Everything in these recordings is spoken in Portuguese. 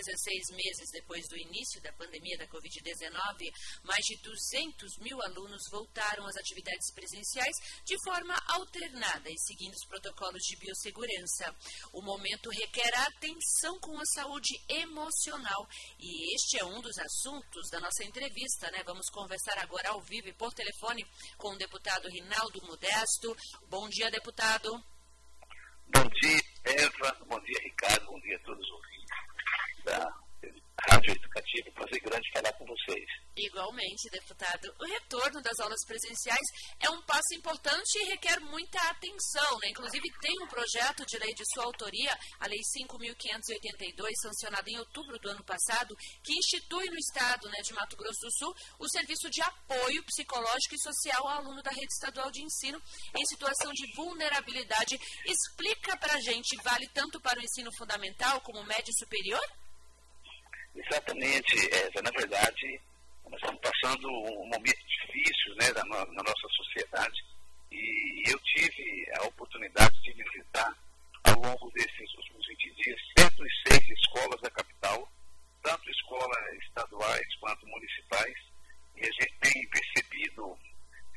16 meses depois do início da pandemia da Covid-19, mais de 200 mil alunos voltaram às atividades presenciais de forma alternada e seguindo os protocolos de biossegurança. O momento requer atenção com a saúde emocional e este é um dos assuntos da nossa entrevista, né? Vamos conversar agora ao vivo e por telefone com o deputado Rinaldo Modesto. Bom dia, deputado. Bom dia, Eva. Bom dia, Ricardo. Bom dia a todos os ouvintes da Rádio Educativa. Prazer grande falar com vocês. Igualmente, deputado. O retorno das aulas presenciais é um passo importante e requer muita atenção. Né? Inclusive, tem um projeto de lei de sua autoria, a Lei 5.582, sancionada em outubro do ano passado, que institui no Estado né, de Mato Grosso do Sul o serviço de apoio psicológico e social ao aluno da rede estadual de ensino em situação de vulnerabilidade. Explica para a gente, vale tanto para o ensino fundamental como médio superior? Exatamente. Na verdade, nós estamos passando um momento difícil né, na, na nossa sociedade. E eu tive a oportunidade de visitar ao longo desses últimos 20 dias 106 escolas da capital, tanto escolas estaduais quanto municipais, e a gente tem percebido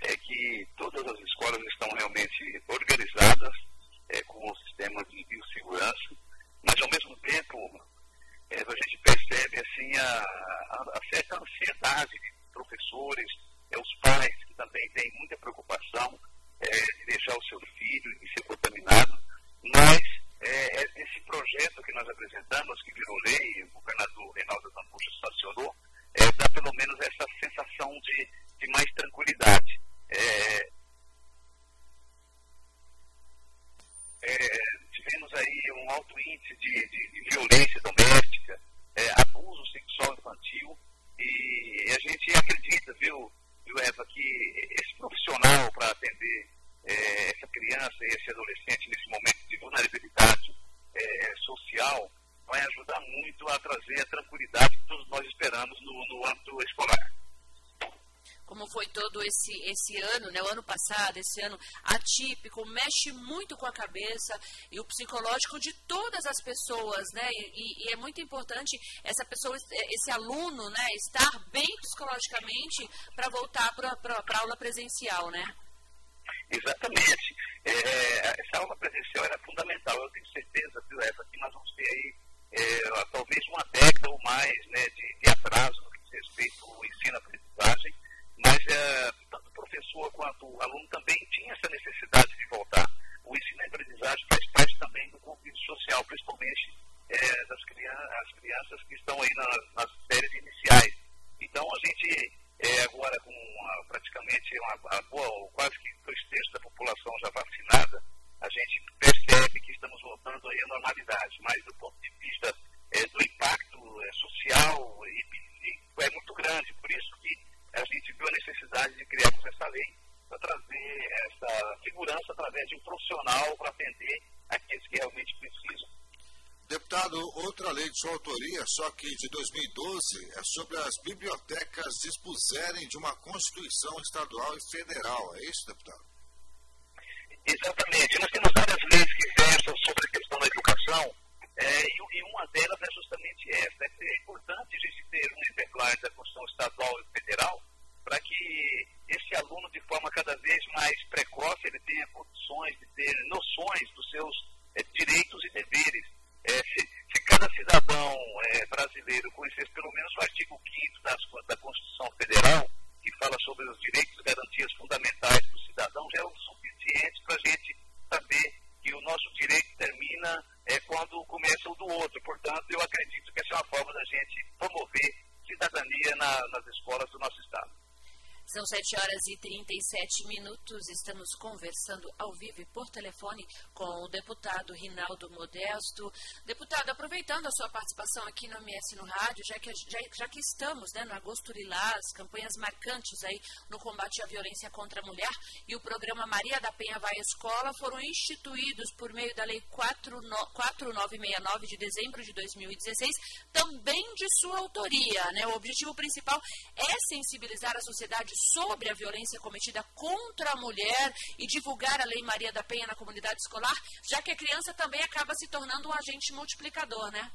é, que todas as escolas estão realmente organizadas é, com o sistema de biossegurança, mas ao mesmo tempo é, a gente percebe assim a, a, a certa ansiedade de professores, é, os pais que também têm muita preocupação é, de deixar o seu filho e ser contaminado, mas é, é, esse projeto que nós apresentamos, que virou lei, o governador Reinaldo Zambuja estacionou, é, dá pelo menos essa sensação de, de mais tranquilidade. É, é, tivemos aí um alto índice de, de, de violência doméstica, é, abuso sexual infantil, e a gente acredita, viu, viu Eva, que esse profissional para atender é, essa criança e esse adolescente nesse momento de vulnerabilidade é, social vai ajudar muito a trazer a tranquilidade que todos nós esperamos no, no âmbito escolar como foi todo esse, esse ano, né, o ano passado, esse ano atípico, mexe muito com a cabeça e o psicológico de todas as pessoas, né, e, e é muito importante essa pessoa, esse aluno, né, estar bem psicologicamente para voltar para a aula presencial, né? Exatamente. É, essa aula presencial era fundamental. Eu tenho certeza, viu, Eva, que nós vamos ter aí é, talvez uma década ou mais né, de, de atraso no que diz respeito ao ensino-aprendizagem mas é, tanto o professor quanto o aluno também tinha essa necessidade de voltar. O ensino e aprendizagem faz parte também do convívio social, principalmente é, das crianças, as crianças que estão aí nas, nas séries iniciais. Então, a gente, é, agora com uma, praticamente uma, boa, quase que dois terços da população já vacinada, a gente percebe que estamos voltando aí à normalidade, mas do ponto de vista é, do impacto é, social e, e, é muito grande, por isso que a gente viu a necessidade de criarmos essa lei para trazer essa segurança através de um profissional para atender aqueles que realmente precisam. Deputado, outra lei de sua autoria, só que de 2012, é sobre as bibliotecas dispuserem de uma Constituição estadual e federal. É isso, deputado? Exatamente. Nós temos várias leis que versam sobre a questão da educação é, e, uma delas é justamente essa. É importante a gente ter um exemplar da Constituição Estadual e Federal para que esse aluno, de forma cada vez mais precoce, ele tenha condições de ter noções dos seus é, direitos e deveres. É, se, se, cada cidadão é, brasileiro conhecesse pelo menos o artigo 5 da Constituição Federal, que fala sobre os direitos e garantias fundamentais do cidadão, já é o suficiente para a gente saber que o nosso direito termina é, quando começa o do outro. Portanto, eu acredito que essa é uma forma da gente promover cidadania na, nas escolas do nosso Estado. São 7 horas e 37 minutos. Estamos conversando ao vivo e por telefone com o deputado Rinaldo Modesto. Deputado, aproveitando a sua participação aqui no MS no Rádio, já que, já, já que estamos né, no Agosto Lilás, campanhas marcantes aí no combate à violência contra a mulher, e o programa Maria da Penha Vai à Escola foram instituídos por meio da Lei 4969 de dezembro de 2016, também de sua autoria. Né? O objetivo principal é sensibilizar a sociedade sobre a violência cometida contra a mulher e divulgar a Lei Maria da Penha na comunidade escolar, já que a criança também acaba se tornando um agente multiplicador, né?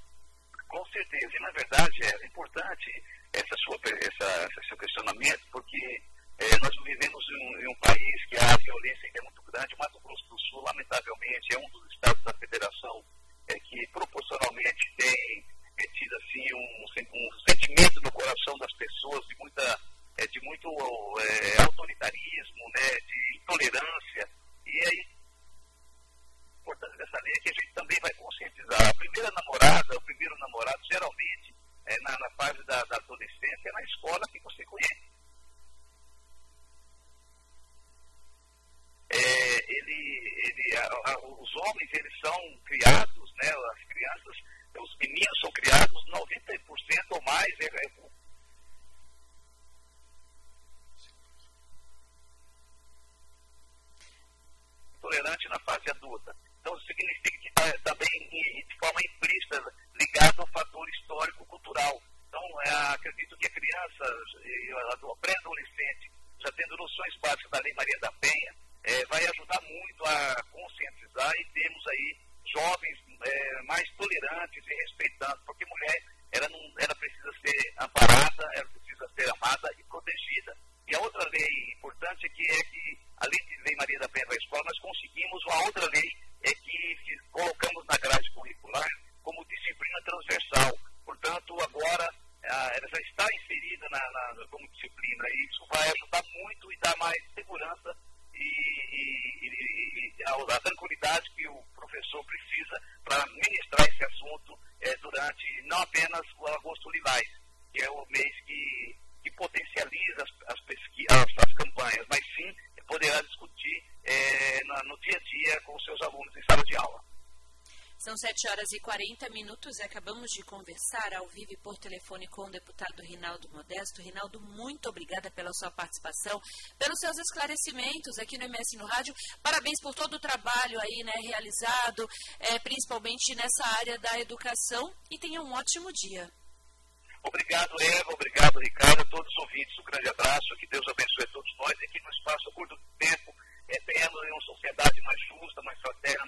Com certeza. E, na verdade, é importante essa sua, essa, esse seu questionamento, porque é, nós vivemos em um, em um, país que a violência é muito grande. O Mato Grosso do Sul, lamentavelmente, é um dos estados da federação é, que proporcionalmente tem é, tido assim, um, um sentimento no coração das pessoas de muita é, de muito é, autoritarismo, né, de intolerância. E aí, a importância dessa lei é que a gente também vai conscientizar. A primeira namorada, o primeiro namorado, geralmente, é na, na fase da, da adolescência, é na escola que você conhece. É, ele, ele, a, a, os homens eles são criados, né, as crianças, os meninos são criados 90% ou mais, é, é tolerante na fase adulta. Então, significa que está tá bem, de forma implícita, ligado ao fator histórico-cultural. Então, é, acredito que a criança, a pré-adolescente, já tendo noções básicas da Lei Maria da Penha, é, vai ajudar muito a conscientizar e temos aí jovens é, mais tolerantes e respeitando, porque mulher, ela, não, ela precisa ser amparada, ela precisa ser amada e protegida. E a outra lei importante é que, é que além de Lei Maria da Penha da Escola, nós conseguimos uma outra lei é que colocamos na grade curricular como disciplina transversal. Portanto, agora ela já está inserida na, na, como disciplina e isso vai ajudar muito e dar mais segurança e, e, e a, a, tranquilidade que o professor precisa para ministrar esse assunto é, durante não apenas o agosto lilás, que é o mês que, que potencializa as, as, pesquisas, as, as campanhas, mas sim poderá discutir é, no, no dia a dia com os seus alunos em sala de aula. São 7 horas e 40 minutos acabamos de conversar ao vivo e por telefone com o deputado Rinaldo Modesto. Rinaldo, muito obrigada pela sua participação, pelos seus esclarecimentos aqui no MS no Rádio. Parabéns por todo o trabalho aí, né, realizado, é, principalmente nessa área da educação e tenha um ótimo dia. Obrigado, Eva. Obrigado, Ricardo. A todos os ouvintes, um grande abraço. Que Deus abençoe a todos nós e que no espaço curto tempo é, tenhamos uma sociedade mais justa, mais fraterna,